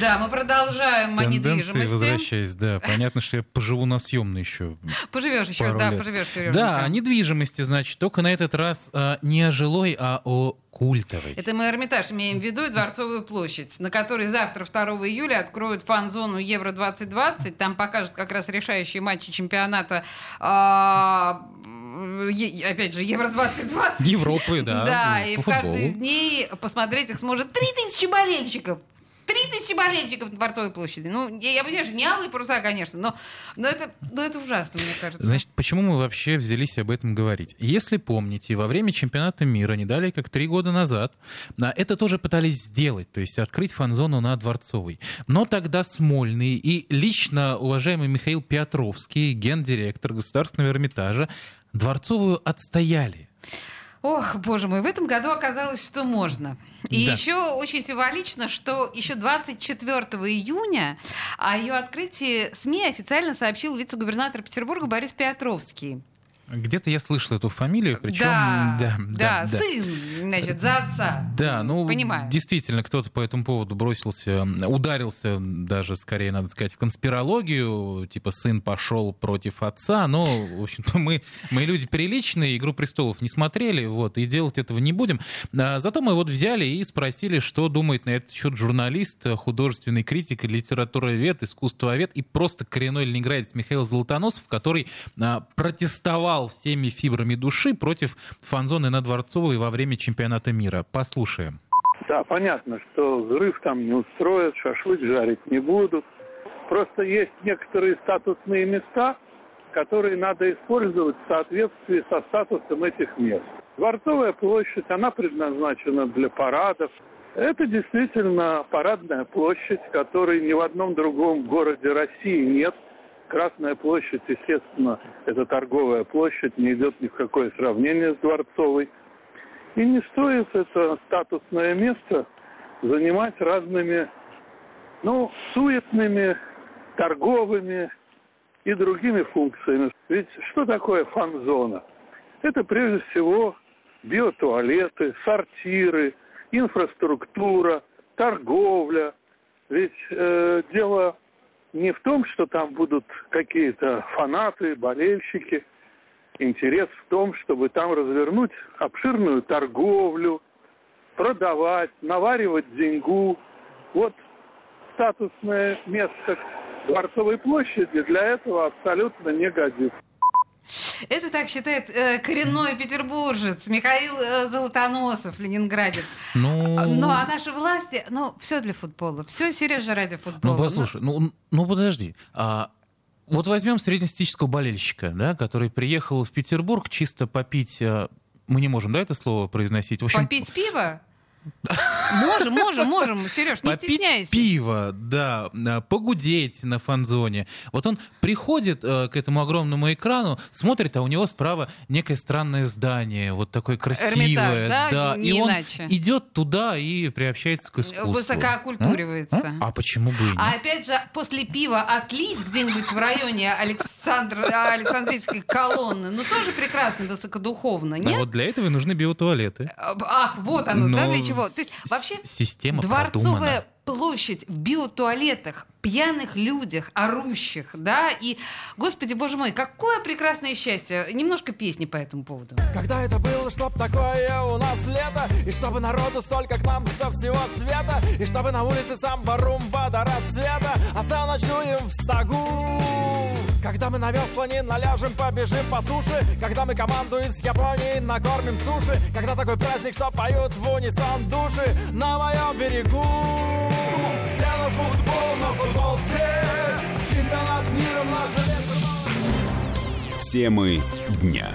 Да, мы продолжаем о недвижимости. возвращаясь, да. Понятно, что я поживу на съемной еще. Поживешь еще, да, лет. поживешь, Сережа. Да, о недвижимости, значит, только на этот раз а, не о жилой, а о культовой. Это мы Эрмитаж имеем в виду и Дворцовую площадь, на которой завтра, 2 июля, откроют фан-зону Евро-2020. Там покажут как раз решающие матчи чемпионата а, е- опять же, Евро-2020. Европы, да, Да, ну, и в каждый из дней посмотреть их сможет 3000 болельщиков. Тысячи болельщиков на Дворцовой площади. Ну, я, я понимаю, что не алые паруса, конечно, но, но, это, но это ужасно, мне кажется. Значит, почему мы вообще взялись об этом говорить? Если помните, во время чемпионата мира, не далее как три года назад, а, это тоже пытались сделать, то есть открыть фан-зону на Дворцовой. Но тогда Смольный и лично уважаемый Михаил Петровский, гендиректор Государственного Эрмитажа, Дворцовую отстояли. Ох, боже мой, в этом году оказалось, что можно. И Да. еще очень символично, что еще 24 июня о ее открытии СМИ официально сообщил вице-губернатор Петербурга Борис Петровский. Где-то я слышал эту фамилию, причем... да, да, да, да. сын, значит, за отца. Да, ну, Понимаю. действительно, кто-то по этому поводу бросился, ударился даже, скорее, надо сказать, в конспирологию, типа сын пошел против отца, но, в общем-то, мы, мы люди приличные, «Игру престолов» не смотрели, вот, и делать этого не будем. А, зато мы вот взяли и спросили, что думает на этот счет журналист, художественный критик, литературовед, искусствовед и просто коренной ленинградец Михаил Золотоносов, который а, протестовал всеми фибрами души против фан-зоны на Дворцовой во время чемпионата мира. Послушаем. Да, понятно, что взрыв там не устроят, шашлык жарить не будут. Просто есть некоторые статусные места, которые надо использовать в соответствии со статусом этих мест. Дворцовая площадь, она предназначена для парадов. Это действительно парадная площадь, которой ни в одном другом городе России нет. Красная площадь, естественно, это торговая площадь, не идет ни в какое сравнение с Дворцовой. И не стоит это статусное место занимать разными, ну, суетными, торговыми и другими функциями. Ведь что такое фан-зона? Это прежде всего биотуалеты, сортиры, инфраструктура, торговля. Ведь э, дело не в том, что там будут какие-то фанаты, болельщики. Интерес в том, чтобы там развернуть обширную торговлю, продавать, наваривать деньгу. Вот статусное место Дворцовой площади для этого абсолютно не годится. Это так считает э, коренной петербуржец Михаил э, Золотоносов, ленинградец. Ну, А, Ну, а наши власти, ну, все для футбола. Все, Сережа, ради футбола. ну послушай, ну, ну подожди. А, вот возьмем среднестатистического болельщика, да, который приехал в Петербург чисто попить... а, мы не можем, да, это слово произносить? В общем, Попить пиво? Можем, можем, можем. Сереж, не попить стесняйся. пиво, да, а, погудеть на фан-зоне. Вот он приходит э, к этому огромному экрану, смотрит, а у него справа некое странное здание, вот такое красивое. Эрмитаж, да? Не и он иначе. идет туда и приобщается к искусству. Высокоокультуривается. А? А почему бы и нет? А опять же, после пива отлить где-нибудь в районе Александр... а, Александрийской колонны, ну тоже прекрасно, высокодуховно, А нет? вот для этого и нужны биотуалеты. Ах, вот оно, да, Но для чего? То есть вообще система дворцовая продумана. площадь в биотуалетах, пьяных людях, орущих, да, и, господи, боже мой, какое прекрасное счастье. Немножко песни по этому поводу. Когда это было, чтоб такое у нас лето И чтобы народу столько к нам со всего света И чтобы на улице самба румба до рассвета А сам ночуем в стогу Когда мы на весла не наляжем, побежим по суше. Когда мы команду из Японии накормим суши. Когда такой праздник, что поют в унисон души. На моем берегу Все на футбол, на футбол все. Чемпионат мира в наш Темы дня.